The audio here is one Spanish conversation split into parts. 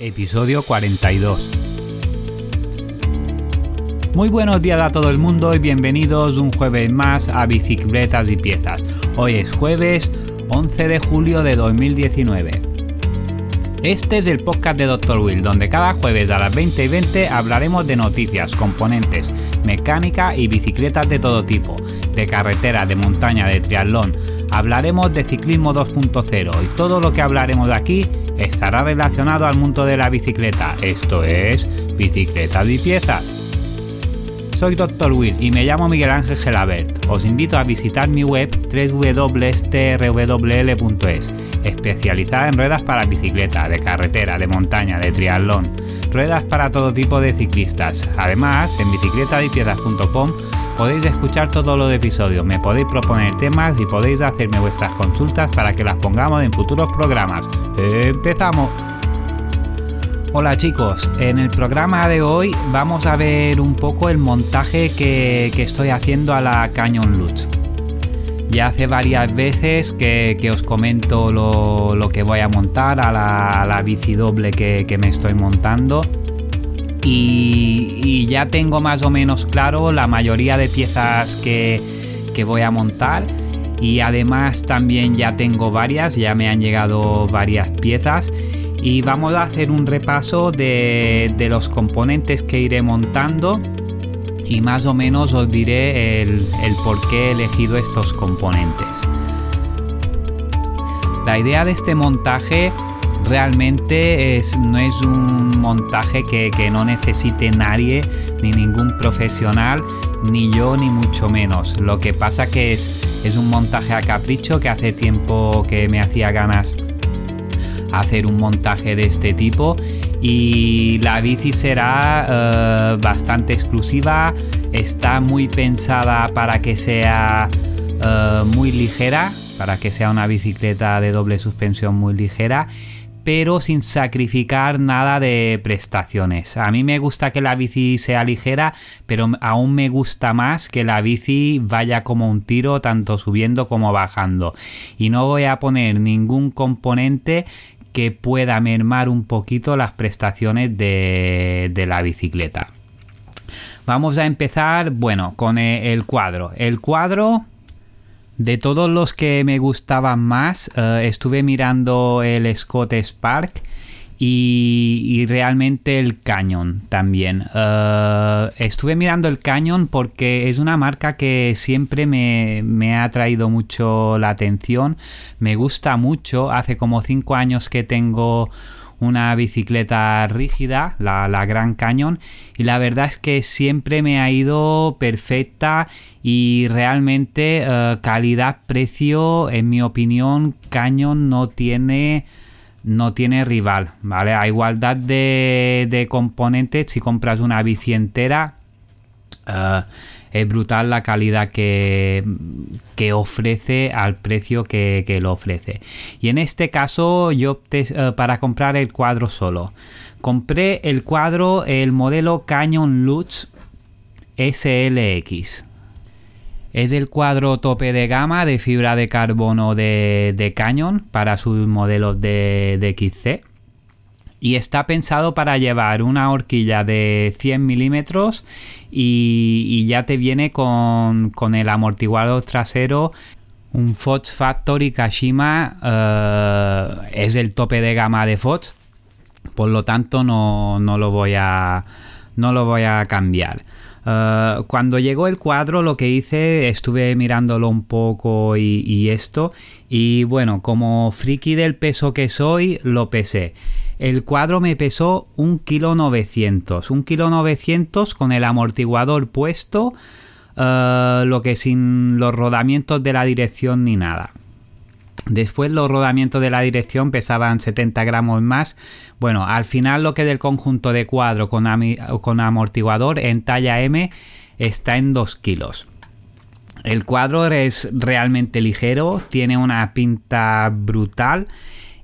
episodio 42. Muy buenos días a todo el mundo y bienvenidos un jueves más a Bicicletas y Piezas. Hoy es jueves 11 de julio de 2019. Este es el podcast de Dr. Will, donde cada jueves a las 20 y 20 hablaremos de noticias, componentes, mecánica y bicicletas de todo tipo, de carretera, de montaña, de triatlón. Hablaremos de ciclismo 2.0 y todo lo que hablaremos aquí estará relacionado al mundo de la bicicleta, esto es, bicicletas y piezas. Soy Dr. Will y me llamo Miguel Ángel Gelabert. Os invito a visitar mi web www.trwl.es, especializada en ruedas para bicicleta, de carretera, de montaña, de triatlón, ruedas para todo tipo de ciclistas. Además, en bicicletadipiezas.com podéis escuchar todos los episodios, me podéis proponer temas y podéis hacerme vuestras consultas para que las pongamos en futuros programas. ¡Empezamos! Hola chicos, en el programa de hoy vamos a ver un poco el montaje que, estoy haciendo a la Canyon Lutz. Ya hace varias veces que, os comento lo, que voy a montar a la, bici doble que, me estoy montando. Y, ya tengo más o menos claro la mayoría de piezas que, que voy a montar. Y además también ya tengo varias, ya me han llegado varias piezas y vamos a hacer un repaso de, los componentes que iré montando y más o menos os diré el, por qué he elegido estos componentes. La idea de este montaje realmente es, no es un montaje que, no necesite nadie, ni ningún profesional, ni yo, ni mucho menos. Lo que pasa que es, es un montaje a capricho que hace tiempo que me hacía ganas hacer un montaje de este tipo y la bici será eh, bastante exclusiva, está muy pensada para que sea eh, muy ligera, para que sea una bicicleta de doble suspensión muy ligera pero sin sacrificar nada de prestaciones. A mí me gusta que la bici sea ligera, pero aún me gusta más que la bici vaya como un tiro, tanto subiendo como bajando. Y no voy a poner ningún componente que pueda mermar un poquito las prestaciones de, la bicicleta. Vamos a empezar, bueno, con e, el cuadro. El cuadro, de todos los que me gustaban más, eh, estuve mirando el Scott Spark y, realmente el Canyon también. Eh, estuve mirando el Canyon porque es una marca que siempre me, ha traído mucho la atención. Me gusta mucho. Hace como 5 años que tengo una bicicleta rígida, la, la, Gran Canyon, y la verdad es que siempre me ha ido perfecta y realmente eh, calidad-precio, en mi opinión, Canyon no tiene no tiene rival, ¿vale? A igualdad de, componentes, si compras una bici entera, eh, es brutal la calidad que, que ofrece al precio que, lo ofrece. Y en este caso yo opté eh, para comprar el cuadro solo. Compré el cuadro, el modelo Canyon Lutz SLX. Es el cuadro tope de gama de fibra de carbono de, de Canyon para sus modelos de, XC. Y está pensado para llevar una horquilla de 100 milímetros y, ya te viene con, el amortiguador trasero un Fox Factory Kashima eh, es el tope de gama de Fox por lo tanto no, no, lo voy a no lo voy a cambiar Uh, cuando llegó el cuadro lo que hice, estuve mirándolo un poco y, esto, y bueno, como friki del peso que soy, lo pesé. El cuadro me pesó un kilo 900, un kilo 900 con el amortiguador puesto, uh, lo que sin los rodamientos de la dirección ni nada. Después los rodamientos de la dirección pesaban 70 gramos más. Bueno, al final lo que del conjunto de cuadro con, amortiguador en talla M está en 2 kilos. El cuadro es realmente ligero, tiene una pinta brutal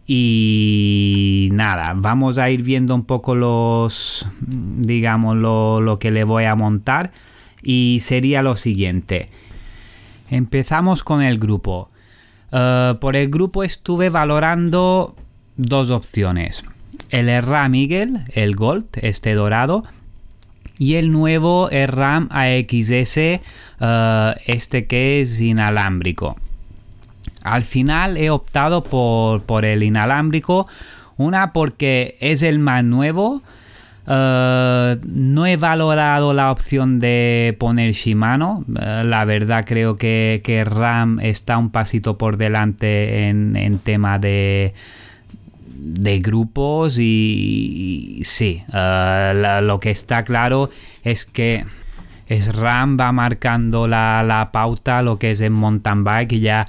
y nada, vamos a ir viendo un poco los, digamos, lo que le voy a montar y sería lo siguiente. Empezamos con el grupo. Eh, por el grupo estuve valorando dos opciones. el RAM Eagle, el Gold, este dorado, y el nuevo RAM AXS, eh, este que es inalámbrico. Al final he optado por, por el inalámbrico, una porque es el más nuevo, eh, no he valorado la opción de poner Shimano. Eh, la verdad creo que, RAM está un pasito por delante en, tema de, de grupos y, sí, eh, lo que está claro es que es RAM va marcando la, pauta lo que es en mountain bike y ya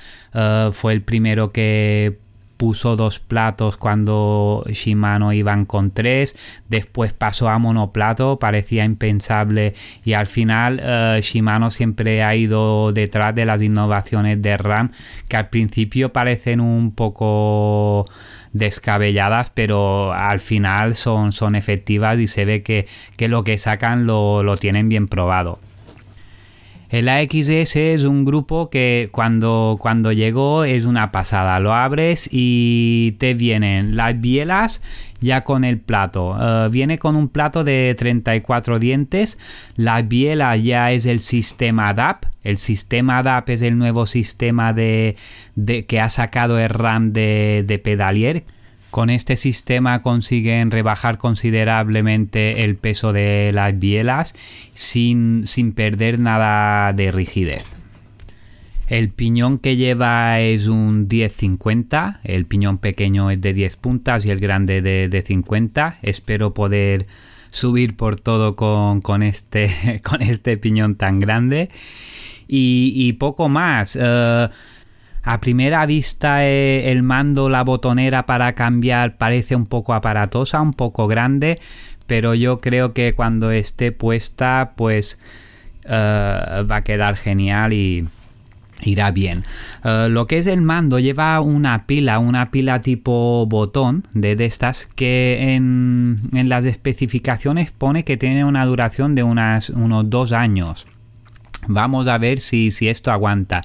fue el primero que puso dos platos cuando Shimano iban con tres, después pasó a monoplato, parecía impensable y al final eh, Shimano siempre ha ido detrás de las innovaciones de RAM que al principio parecen un poco descabelladas pero al final son, son efectivas y se ve que, lo que sacan lo, lo tienen bien probado. El AXS es un grupo que cuando, cuando llegó es una pasada. Lo abres y te vienen las bielas ya con el plato. Eh, viene con un plato de 34 dientes. La biela ya es el sistema DAP. El sistema DAP es el nuevo sistema de, que ha sacado el RAM de, de Pedalier con este sistema consiguen rebajar considerablemente el peso de las bielas sin, perder nada de rigidez. El piñón que lleva es un 10-50, el piñón pequeño es de 10 puntas y el grande de, 50. Espero poder subir por todo con, este, con este piñón tan grande. Y, poco más. Eh, a primera vista eh, el mando, la botonera para cambiar parece un poco aparatosa, un poco grande, pero yo creo que cuando esté puesta pues eh, va a quedar genial y irá bien. Eh, lo que es el mando lleva una pila, una pila tipo botón de, estas que en, las especificaciones pone que tiene una duración de unas, unos dos años. Vamos a ver si, esto aguanta.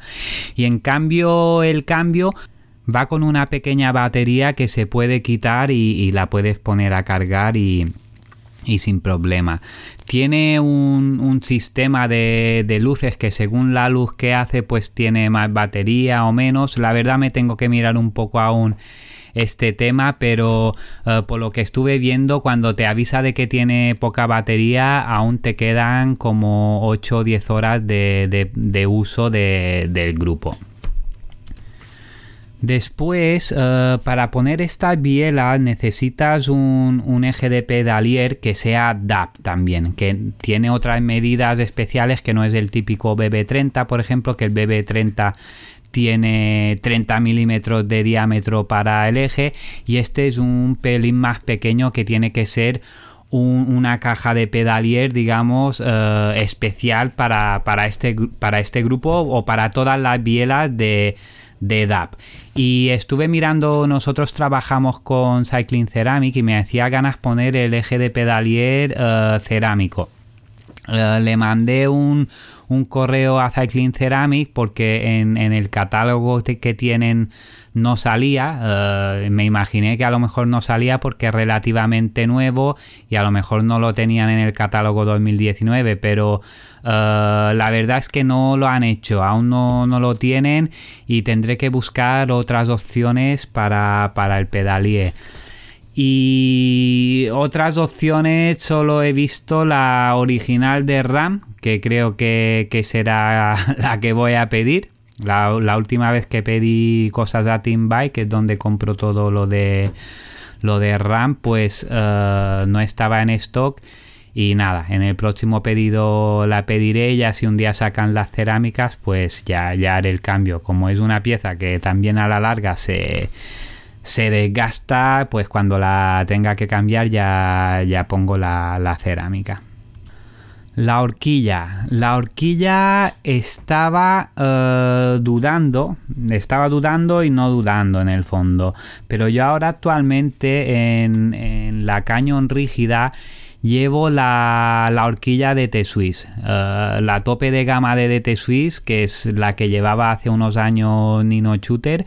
Y en cambio el cambio va con una pequeña batería que se puede quitar y, la puedes poner a cargar y, sin problema. Tiene un, sistema de, de, luces que según la luz que hace pues tiene más batería o menos. La verdad me tengo que mirar un poco aún este tema, pero eh, por lo que estuve viendo, cuando te avisa de que tiene poca batería, aún te quedan como 8 o 10 horas de, uso del grupo. Después, eh, para poner esta biela necesitas un, eje de pedalier que sea DAP también, que tiene otras medidas especiales que no es el típico BB30, por ejemplo, que el BB30 tiene 30 milímetros de diámetro para el eje y este es un pelín más pequeño que tiene que ser una caja de pedalier, digamos, eh, especial para, este, para este grupo o para todas las bielas de, de DAP. Y estuve mirando, nosotros trabajamos con Cycling Ceramic y me hacía ganas poner el eje de pedalier eh, cerámico. Eh, le mandé un, correo a Cycling Ceramic porque en, el catálogo que tienen no salía. Eh, me imaginé que a lo mejor no salía porque es relativamente nuevo y a lo mejor no lo tenían en el catálogo 2019, pero eh, la verdad es que no lo han hecho, aún no, lo tienen y tendré que buscar otras opciones para, para el pedalier. Y otras opciones solo he visto la original de RAM, que creo que, será la que voy a pedir. La, última vez que pedí cosas a Team Bike, que es donde compro todo lo de lo de RAM, pues eh, no estaba en stock. Y nada, en el próximo pedido la pediré. Ya si un día sacan las cerámicas, pues ya, ya haré el cambio. Como es una pieza que también a la larga se se desgasta, pues cuando la tenga que cambiar ya, ya pongo la, cerámica. La horquilla. La horquilla estaba eh, dudando, estaba dudando y no dudando en el fondo. Pero yo ahora actualmente en, en la cañón rígida llevo la, horquilla de T-Swiss, eh, la tope de gama de DT Swiss, que es la que llevaba hace unos años Nino Shooter.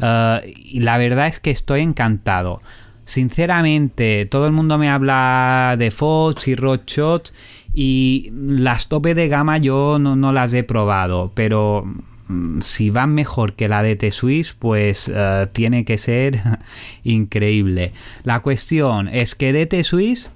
Eh, y la verdad es que estoy encantado. sinceramente, todo el mundo me habla de Fox y Roadshot y las tope de gama yo no, las he probado, pero mm, si van mejor que la de T-Swiss, pues eh, tiene que ser increíble. La cuestión es que de T-Swiss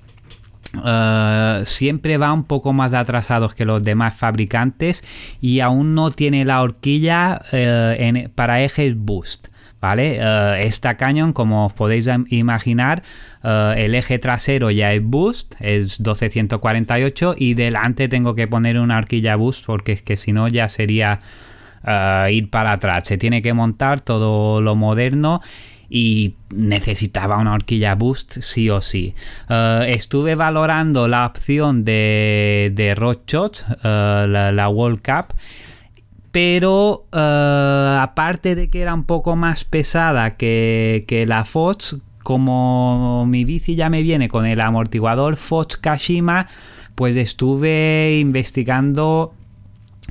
eh, siempre va un poco más atrasados que los demás fabricantes y aún no tiene la horquilla eh, para ejes boost. ¿Vale? Eh, esta Canyon, como os podéis imaginar, el eje trasero ya es boost, es 1248 y delante tengo que poner una horquilla boost porque es que si no ya sería ir para atrás. Se tiene que montar todo lo moderno y necesitaba una horquilla boost sí o sí. Eh, estuve valorando la opción de, de uh, la, World Cup. Pero eh, aparte de que era un poco más pesada que, que la Fox, como mi bici ya me viene con el amortiguador Fox Kashima, pues estuve investigando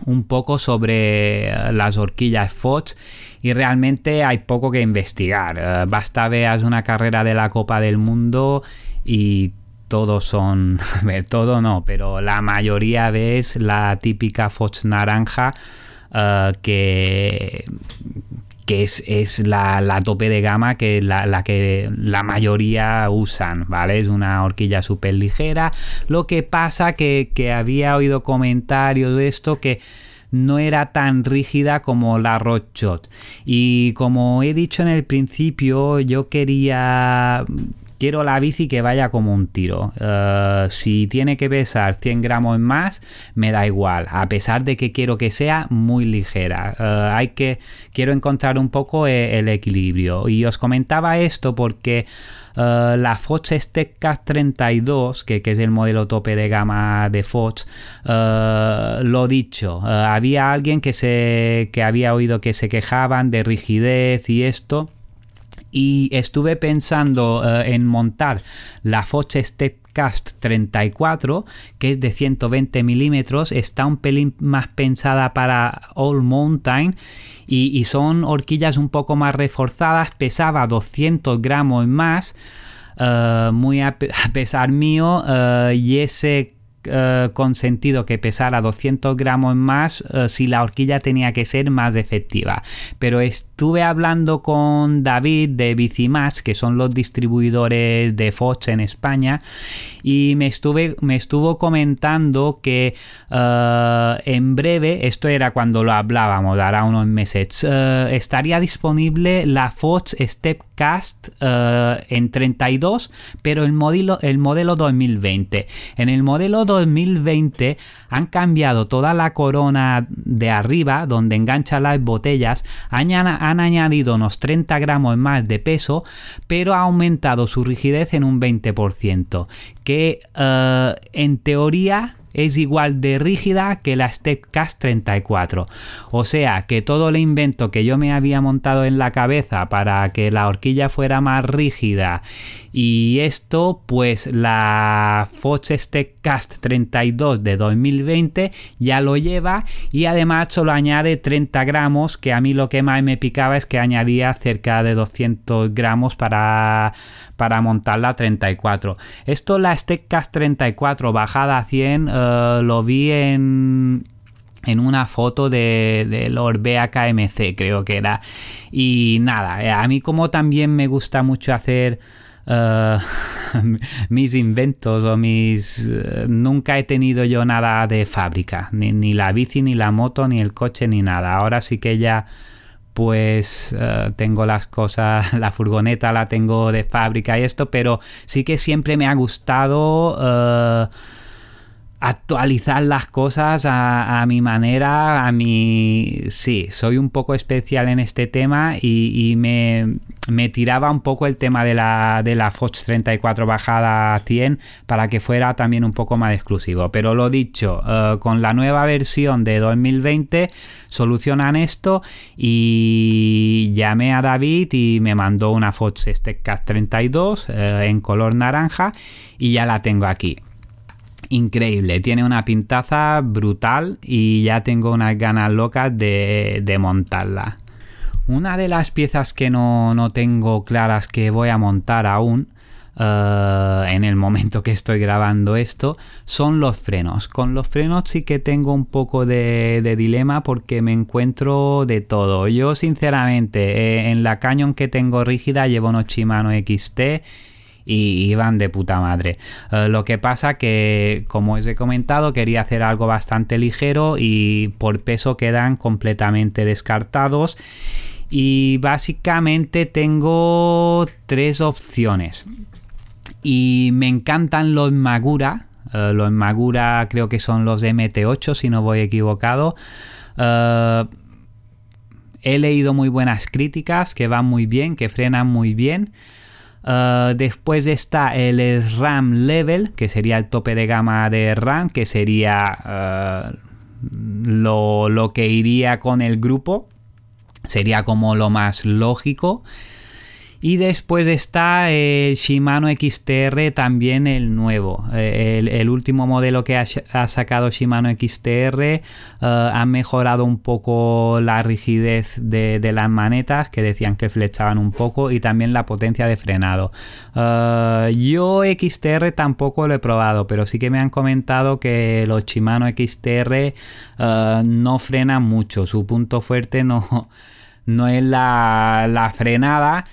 un poco sobre las horquillas Fox y realmente hay poco que investigar. Eh, basta veas una carrera de la Copa del Mundo y todos son, todo no, pero la mayoría ves la típica Fox naranja eh, que, que es, la, tope de gama que la, que la mayoría usan, ¿vale? Es una horquilla súper ligera. Lo que pasa que, que había oído comentarios de esto que no era tan rígida como la Roadshot. Y como he dicho en el principio, yo quería quiero la bici que vaya como un tiro. Eh, si tiene que pesar 100 gramos más, me da igual, a pesar de que quiero que sea muy ligera. Eh, hay que, quiero encontrar un poco e, el equilibrio. Y os comentaba esto porque eh, la Fox Steadcast 32, que, es el modelo tope de gama de Fox, uh, lo dicho, había alguien que, se, que había oído que se quejaban de rigidez y esto y estuve pensando en montar la Fox Steadcast 34 que es de 120 milímetros está un pelín más pensada para All Mountain y, son horquillas un poco más reforzadas, pesaba 200 gramos más, eh, muy a, pesar mío, eh, y ese eh, consentido que pesara 200 gramos más si la horquilla tenía que ser más efectiva. Pero estuve hablando con David de Bicimax, que son los distribuidores de Fox en España, y me, estuve, me estuvo comentando que eh, en breve, esto era cuando lo hablábamos, hará unos meses, eh, estaría disponible la Fox Stepcast uh, en 32, pero el modelo, el modelo 2020. En el modelo 2020 han cambiado toda la corona de arriba, donde engancha las botellas, han, han añadido unos 30 gramos más de peso, pero ha aumentado su rigidez en un 20%, que eh, en teoría es igual de rígida que la Stepcast 34. O sea que todo el invento que yo me había montado en la cabeza para que la horquilla fuera más rígida y esto pues la Fox Stepcast 32 de 2020 ya lo lleva y además solo añade 30 gramos que a mí lo que más me picaba es que añadía cerca de 200 gramos para para montar la 34. Esto la Steadcast 34 bajada a 100 eh, lo vi en en una foto de, del Orbea KMC creo que era y nada eh, a mí como también me gusta mucho hacer eh, mis inventos o mis nunca he tenido yo nada de fábrica ni, ni la bici ni la moto ni el coche ni nada ahora sí que ya pues eh, tengo las cosas, la furgoneta la tengo de fábrica y esto, pero sí que siempre me ha gustado eh, actualizar las cosas a, mi manera, a mi... Sí, soy un poco especial en este tema y, me, tiraba un poco el tema de la, de la Fox 34 bajada a 100 para que fuera también un poco más exclusivo. Pero lo dicho, eh, con la nueva versión de 2020 solucionan esto y llamé a David y me mandó una Fox Steadcast 32 eh, en color naranja y ya la tengo aquí increíble, tiene una pintaza brutal y ya tengo unas ganas locas de, montarla. Una de las piezas que no, no tengo claras que voy a montar aún eh, en el momento que estoy grabando esto son los frenos. Con los frenos sí que tengo un poco de, dilema porque me encuentro de todo. Yo sinceramente eh, en la Canyon que tengo rígida llevo unos Shimano XT y van de puta madre. Eh, lo que pasa que, como os he comentado, quería hacer algo bastante ligero y por peso quedan completamente descartados y básicamente tengo tres opciones. Y me encantan los Magura. Eh, los Magura creo que son los MT8 si no voy equivocado. Eh, he leído muy buenas críticas que van muy bien, que frenan muy bien. Uh, después está el RAM Level, que sería el tope de gama de RAM, que sería lo, lo, que iría con el grupo sería como lo más lógico. Y después está el Shimano XTR, también el nuevo. Eh, el, último modelo que ha, sacado Shimano XTR eh, ha mejorado un poco la rigidez de, las manetas, que decían que flechaban un poco, y también la potencia de frenado. Eh, yo XTR tampoco lo he probado, pero sí que me han comentado que los Shimano XTR no frenan mucho. Su punto fuerte no no es la, frenada.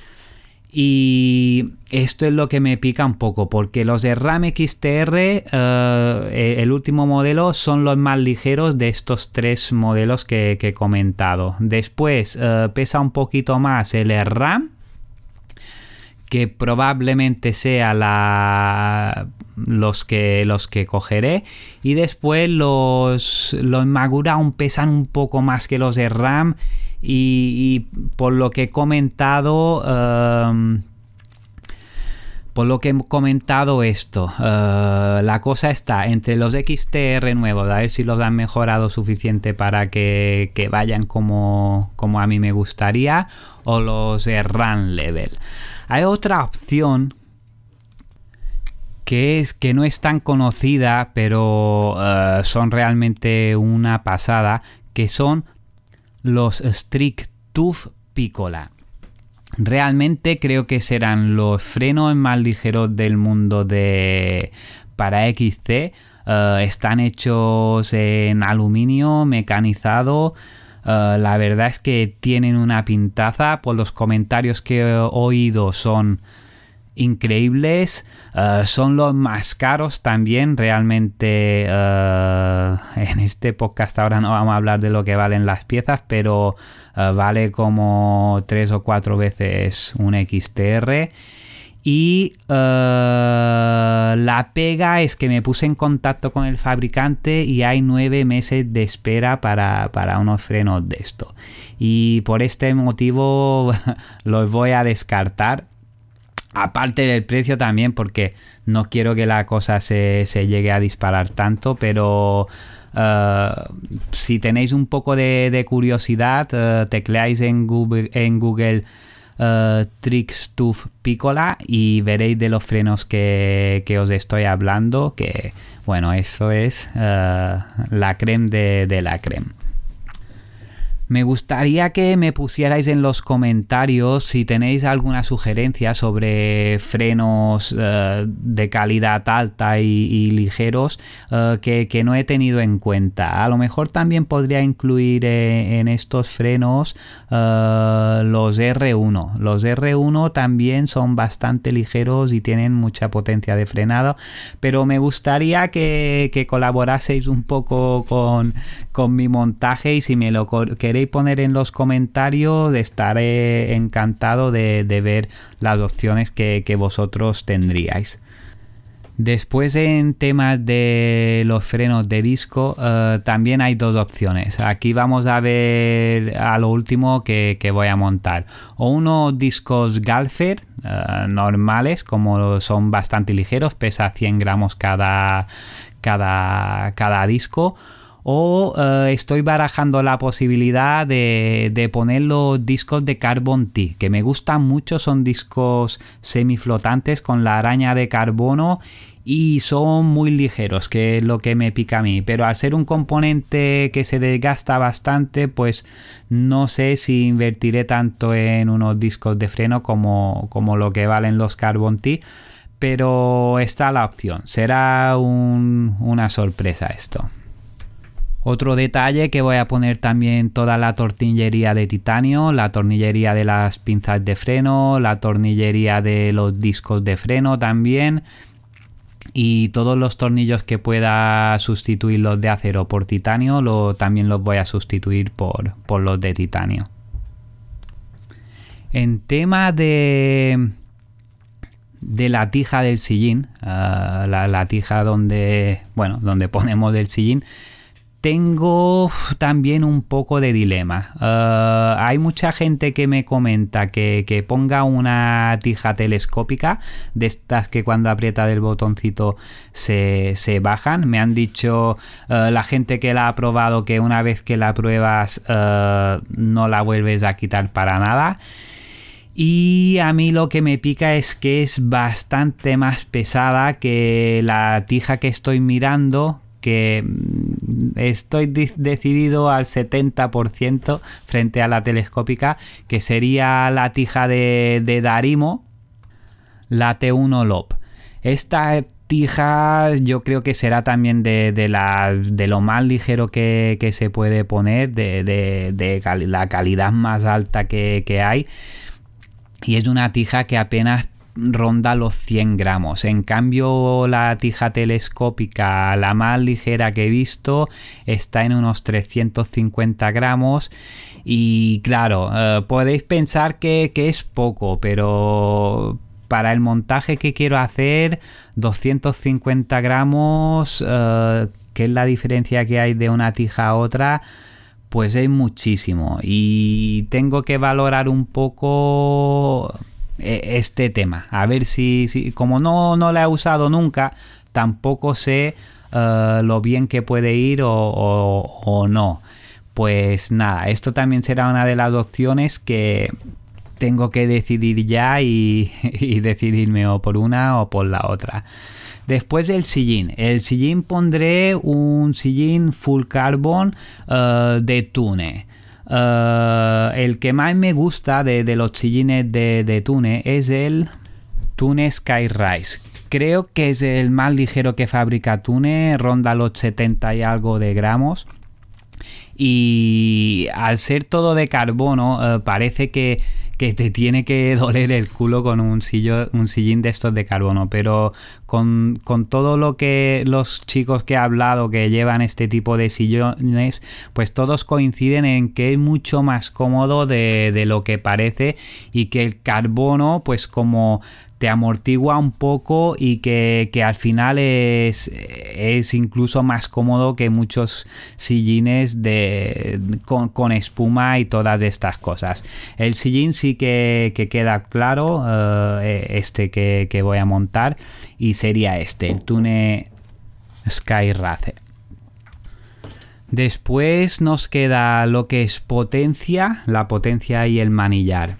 Y esto es lo que me pica un poco, porque los de RAM XTR, eh, el último modelo, son los más ligeros de estos tres modelos que, he comentado. Después eh, pesa un poquito más el RAM, que probablemente sea la, los, que, los que cogeré. Y después los, los Magura aún pesan un poco más que los de RAM y, por lo que he comentado, em, por lo que he comentado esto, eh, la cosa está entre los XTR nuevos, a ver si los han mejorado suficiente para que, vayan como, como, a mí me gustaría, o los de Run Level. Hay otra opción que es que no es tan conocida, pero eh, son realmente una pasada, que son los Strict Tooth Piccola. Realmente creo que serán los frenos más ligeros del mundo de para XC. Eh, están hechos en aluminio mecanizado. Eh, la verdad es que tienen una pintaza. Por los comentarios que he oído son increíbles. Eh, son los más caros también. Realmente eh, en este podcast ahora no vamos a hablar de lo que valen las piezas, pero eh, vale como tres o cuatro veces un XTR. Y la pega es que me puse en contacto con el fabricante y hay nueve meses de espera para, para unos frenos de esto. Y por este motivo los voy a descartar Aparte del precio también, porque no quiero que la cosa se, llegue a disparar tanto, pero eh, si tenéis un poco de, curiosidad, uh, tecleáis en Google, en Google uh, Piccola y veréis de los frenos que, os estoy hablando, que bueno, eso es la creme de, de la creme. Me gustaría que me pusierais en los comentarios si tenéis alguna sugerencia sobre frenos eh, de calidad alta y, ligeros eh, que, no he tenido en cuenta. A lo mejor también podría incluir eh, en estos frenos los R1. Los R1 también son bastante ligeros y tienen mucha potencia de frenado, pero me gustaría que, colaboraseis un poco con, con mi montaje y si me lo queréis poner en los comentarios, estaré encantado de, ver las opciones que, vosotros tendríais. Después en temas de los frenos de disco eh, también hay dos opciones. Aquí vamos a ver a lo último que, voy a montar. O unos discos Galfer eh, normales, como son bastante ligeros, pesa 100 gramos cada, cada, cada disco o eh, estoy barajando la posibilidad de, poner los discos de Carbon T, que me gustan mucho, son discos semiflotantes con la araña de carbono y son muy ligeros, que es lo que me pica a mí. Pero al ser un componente que se desgasta bastante, pues no sé si invertiré tanto en unos discos de freno como, lo que valen los Carbon T. Pero está la opción, será una sorpresa esto. Otro detalle que voy a poner también toda la tornillería de titanio, la tornillería de las pinzas de freno, la tornillería de los discos de freno también y todos los tornillos que pueda sustituir los de acero por titanio también los voy a sustituir por, los de titanio. En tema de, de la tija del sillín, ah, la, la, tija donde, bueno, donde ponemos el sillín, tengo también un poco de dilema. Eh, hay mucha gente que me comenta que, ponga una tija telescópica, de estas que cuando aprieta el botoncito se, bajan. Me han dicho eh, la gente que la ha probado que una vez que la pruebas eh, no la vuelves a quitar para nada. Y a mí lo que me pica es que es bastante más pesada que la tija que estoy mirando, que estoy decidido al 70% frente a la telescópica, que sería la tija de, Darimo, la T1 LOP. Esta tija yo creo que será también de, la, de lo más ligero que, se puede poner, de, la calidad más alta que, que hay. Y es una tija que apenas ronda los 100 gramos. En cambio, la tija telescópica, la más ligera que he visto, está en unos 350 gramos. Y claro, eh, podéis pensar que, es poco, pero para el montaje que quiero hacer, 250 gramos, eh, que es la diferencia que hay de una tija a otra, pues es muchísimo. Y tengo que valorar un poco este tema. A ver si, como no, no la he usado nunca, tampoco sé eh, lo bien que puede ir o, no. Pues nada, esto también será una de las opciones que tengo que decidir ya y, decidirme o por una o por la otra. Después del sillín. El sillín pondré un sillín full carbon eh, de Tune. Eh, el que más me gusta de, los sillines de, Tune es el Tune Skyrise. Creo que es el más ligero que fabrica Tune, ronda los 70 y algo de gramos. Y al ser todo de carbono, eh, parece que que te tiene que doler el culo con un, un sillín de estos de carbono. Pero con, todo lo que los chicos que he hablado que llevan este tipo de sillones, pues todos coinciden en que es mucho más cómodo de, de lo que parece y que el carbono, pues como te amortigua un poco y que, al final es, es, incluso más cómodo que muchos sillines de, con, espuma y todas estas cosas. El sillín sí que, queda claro, eh, este que, voy a montar, y sería este, el Tune Sky Race. Después nos queda lo que es potencia, la potencia y el manillar.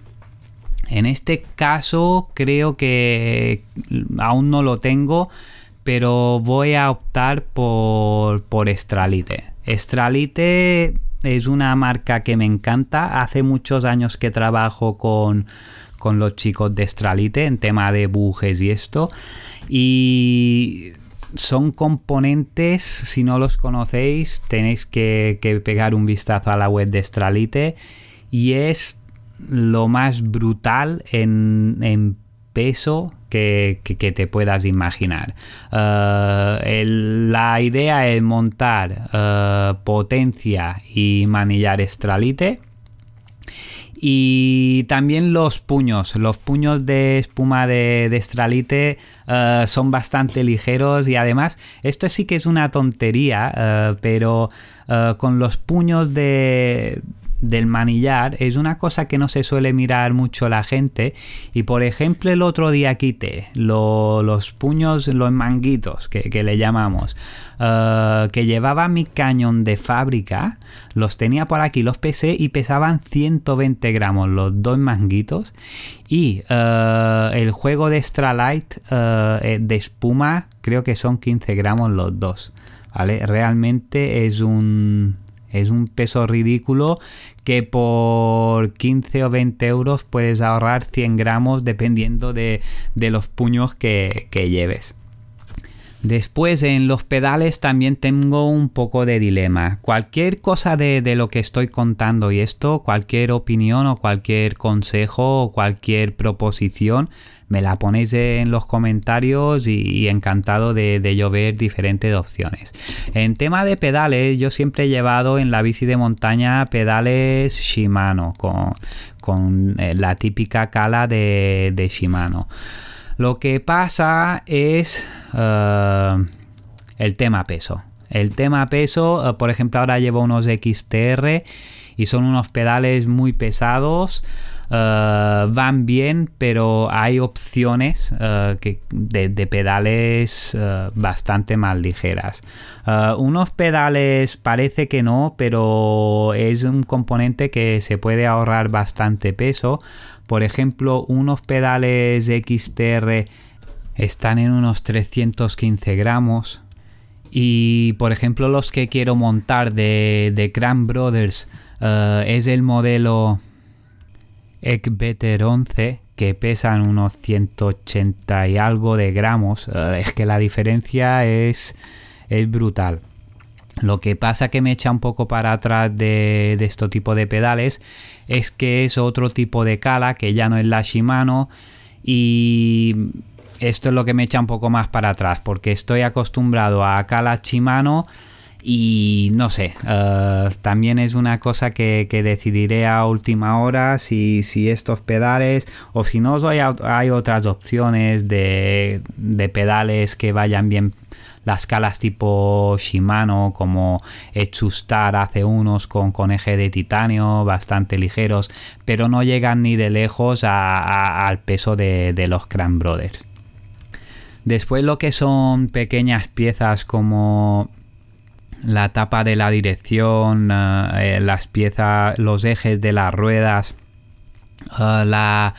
En este caso creo que aún no lo tengo, pero voy a optar por, por Estralite. Estralite es una marca que me encanta. Hace muchos años que trabajo con, los chicos de Estralite en tema de bujes y esto. Y son componentes, si no los conocéis, tenéis que, pegar un vistazo a la web de Estralite. Y es lo más brutal en, peso que, te puedas imaginar. Eh, la idea es montar eh, potencia y manillar estralite. Y también los puños. Los puños de espuma de, de estralite eh, son bastante ligeros y además esto sí que es una tontería, pero con los puños de, del manillar es una cosa que no se suele mirar mucho la gente y por ejemplo el otro día quité los puños, los manguitos que, le llamamos eh, que llevaba mi cañón de fábrica los tenía por aquí, los pesé y pesaban 120 gramos los dos manguitos y eh, el juego de Stralight eh, de espuma creo que son 15 gramos los dos ¿vale? realmente es un es un peso ridículo que por 15 o 20 euros puedes ahorrar 100 gramos dependiendo de, los puños que, lleves. Después en los pedales también tengo un poco de dilema. Cualquier cosa de, de, lo que estoy contando y esto, cualquier opinión o cualquier consejo o cualquier proposición, me la ponéis en los comentarios y, encantado de, de, yo ver diferentes opciones. En tema de pedales, yo siempre he llevado en la bici de montaña pedales Shimano con, eh, la típica cala de, Shimano. Lo que pasa es eh, el tema peso. El tema peso, eh, por ejemplo, ahora llevo unos XTR y son unos pedales muy pesados. Eh, van bien, pero hay opciones que de, pedales bastante más ligeras. unos pedales parece que no, pero es un componente que se puede ahorrar bastante peso. Por ejemplo, unos pedales XTR están en unos 315 gramos. Y por ejemplo, los que quiero montar de, de Brothers es el modelo Ekbeter 11 que pesan unos 180 y algo de gramos. Eh, es que la diferencia es, es brutal. Lo que pasa que me echa un poco para atrás de, de este tipo de pedales es que es otro tipo de cala que ya no es la Shimano y esto es lo que me echa un poco más para atrás porque estoy acostumbrado a cala Shimano y no sé, eh, también es una cosa que, decidiré a última hora si, estos pedales o si no hay, hay otras opciones de, pedales que vayan bien las calas tipo Shimano como Echustar hace unos con, con eje de titanio bastante ligeros pero no llegan ni de lejos al peso de, los Cran Brothers. Después lo que son pequeñas piezas como la tapa de la dirección, eh, eh, las piezas, los ejes de las ruedas, eh, la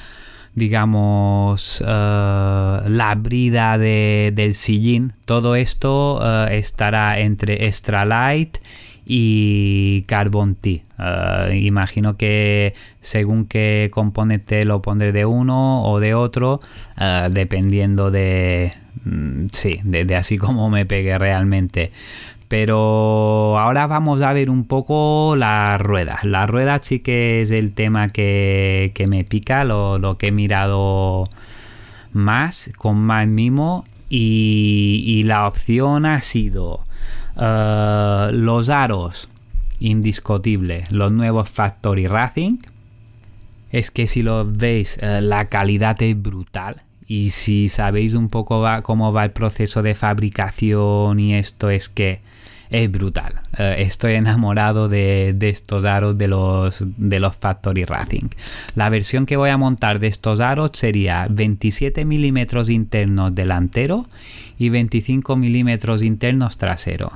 digamos la brida del sillín. Todo esto estará entre extra light y carbon T imagino que según qué componente lo pondré de uno o de otro dependiendo de mm, sí de, así como me pegue realmente pero ahora vamos a ver un poco las ruedas. Las ruedas sí que es el tema que, me pica, lo, que he mirado más, con más mimo. Y, la opción ha sido eh, los aros, indiscutible, los nuevos Factory Racing. Es que si lo veis, eh, la calidad es brutal. Y si sabéis un poco cómo va el proceso de fabricación y esto es que es brutal. Eh, estoy enamorado de, estos aros de los, de los Factory Racing. La versión que voy a montar de estos aros sería 27 milímetros internos delantero y 25 milímetros internos trasero.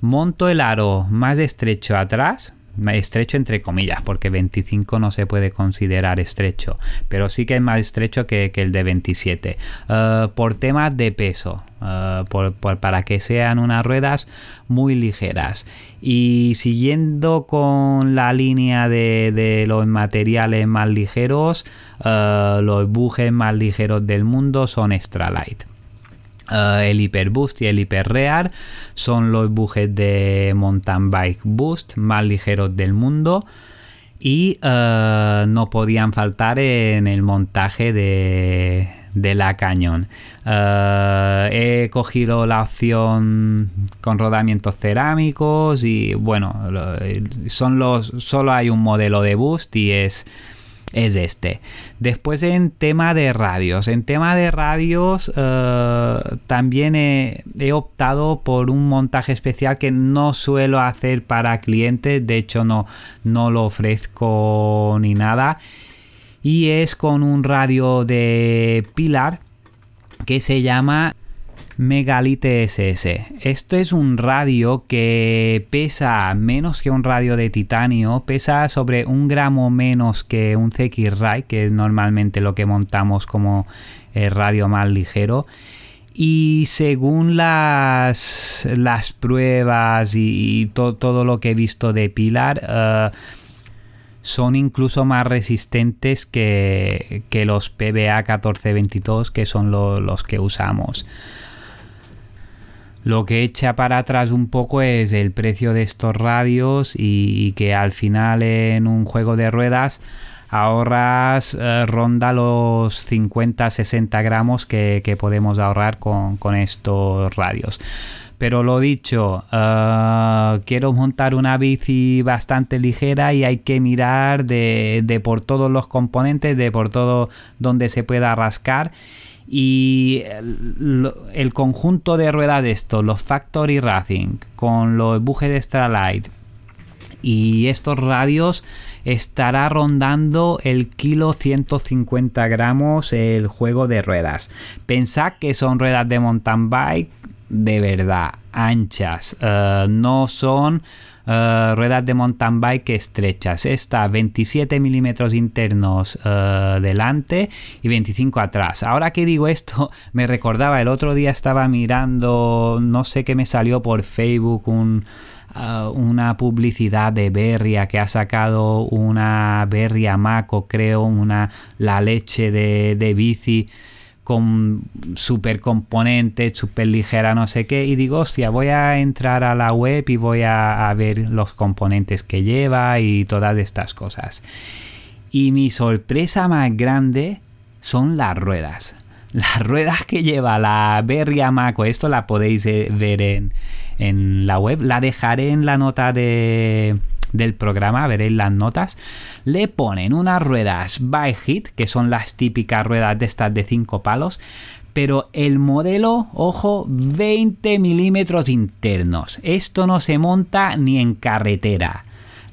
Monto el aro más estrecho atrás, estrecho entre comillas, porque 25 no se puede considerar estrecho, pero sí que es más estrecho que, el de 27. Eh, por temas de peso, eh, para que sean unas ruedas muy ligeras. Y siguiendo con la línea de, los materiales más ligeros, eh, los bujes más ligeros del mundo son Extra Light. Eh, el Hyper Boost y el Hyper Rear son los bujes de mountain bike boost más ligeros del mundo y eh, no podían faltar en el montaje de, la cañón. Eh, he cogido la opción con rodamientos cerámicos y bueno, son los solo hay un modelo de boost y es es este. Después en tema de radios. En tema de radios eh, también he, optado por un montaje especial que no suelo hacer para clientes. De hecho no, no lo ofrezco ni nada. Y es con un radio de pilar que se llama Megalite SS. Esto es un radio que pesa menos que un radio de titanio, pesa sobre un gramo menos que un CX Ray, que es normalmente lo que montamos como el radio más ligero. Y según las, las pruebas y, todo lo que he visto de Pilar, eh, son incluso más resistentes que, los PBA 1422, que son los que usamos. Lo que echa para atrás un poco es el precio de estos radios y, que al final en un juego de ruedas ahorras eh, ronda los 50-60 gramos que, podemos ahorrar con, estos radios. Pero lo dicho, eh, quiero montar una bici bastante ligera y hay que mirar de, de por todos los componentes, de por todo donde se pueda rascar y el, conjunto de ruedas de esto, los Factory Racing, con los bujes de Stralight y estos radios, estará rondando el kilo 150 gramos el juego de ruedas. Pensad que son ruedas de mountain bike de verdad, anchas, eh, no son eh, ruedas de mountain bike estrechas. Esta 27 milímetros internos eh, delante y 25 atrás. Ahora que digo esto, me recordaba el otro día estaba mirando, no sé qué me salió por Facebook, eh, una publicidad de Berria que ha sacado una Berria Maco, creo, una la leche de, de bici con super componentes, super ligera, no sé qué. Y digo, hostia, voy a entrar a la web y voy a, ver los componentes que lleva y todas estas cosas. Y mi sorpresa más grande son las ruedas. Las ruedas que lleva la Berry Amaco, esto la podéis eh, ver en, en la web. La dejaré en la nota de, del programa, veréis las notas, le ponen unas ruedas by hit, que son las típicas ruedas de estas de 5 palos, pero el modelo, ojo, 20 milímetros internos. Esto no se monta ni en carretera.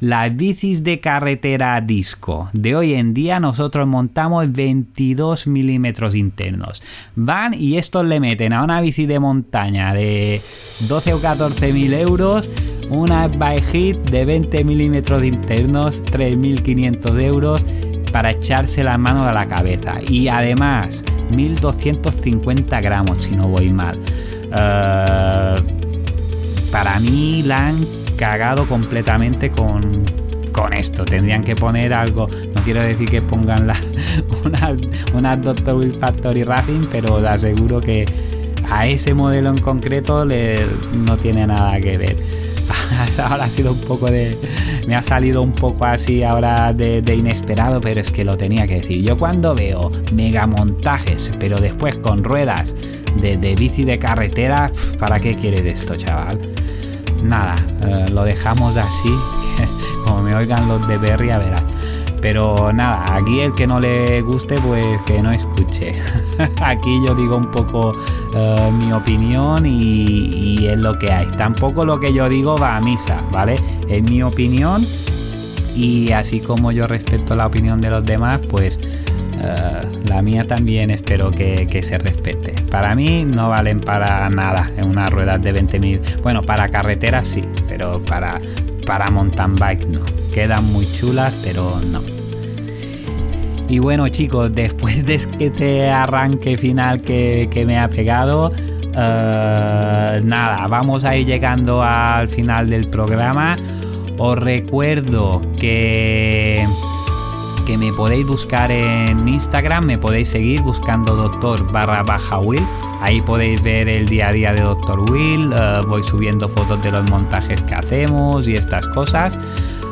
Las bicis de carretera disco de hoy en día nosotros montamos 22 milímetros internos. Van y estos le meten a una bici de montaña de 12 o 14 mil euros una by hit de 20 milímetros internos, 3.500 euros para echarse las manos a la cabeza. Y además, 1.250 gramos, si no voy mal. Eh, para mí la cagado completamente con, con esto. Tendrían que poner algo. No quiero decir que pongan la, una, Dr. Will Factory Racing, pero os aseguro que a ese modelo en concreto le, no tiene nada que ver. ahora ha sido un poco de. Me ha salido un poco así ahora de, inesperado, pero es que lo tenía que decir. Yo cuando veo megamontajes, pero después con ruedas de, bici de carretera, ¿para qué quiere de esto, chaval? Nada, eh, lo dejamos así. Como me oigan los de Berry, a. Pero nada, aquí el que no le guste, pues que no escuche. aquí yo digo un poco eh, mi opinión y, es lo que hay. Tampoco lo que yo digo va a misa, ¿vale? Es mi opinión y así como yo respeto la opinión de los demás, pues eh, la mía también espero que, se respete. Para mí no valen para nada en una rueda de 20.000. Bueno, para carreteras sí, pero para, para mountain bike no. Quedan muy chulas, pero no. Y bueno chicos, después de este arranque final que, me ha pegado, eh, nada, vamos a ir llegando al final del programa. Os recuerdo que, que me podéis buscar en Instagram, me podéis seguir buscando doctor barra baja Will. Ahí podéis ver el día a día de Doctor Will, eh, voy subiendo fotos de los montajes que hacemos y estas cosas.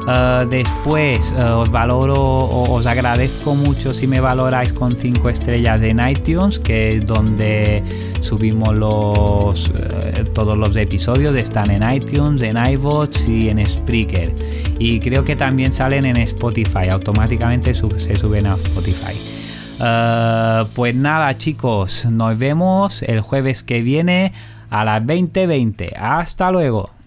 Uh, después uh, os valoro, os agradezco mucho si me valoráis con 5 estrellas en iTunes, que es donde subimos los, uh, todos los episodios. Están en iTunes, en iVoox y en Spreaker. Y creo que también salen en Spotify, automáticamente se suben a Spotify. pues nada chicos, nos vemos el jueves que viene a las 20:20. Hasta luego.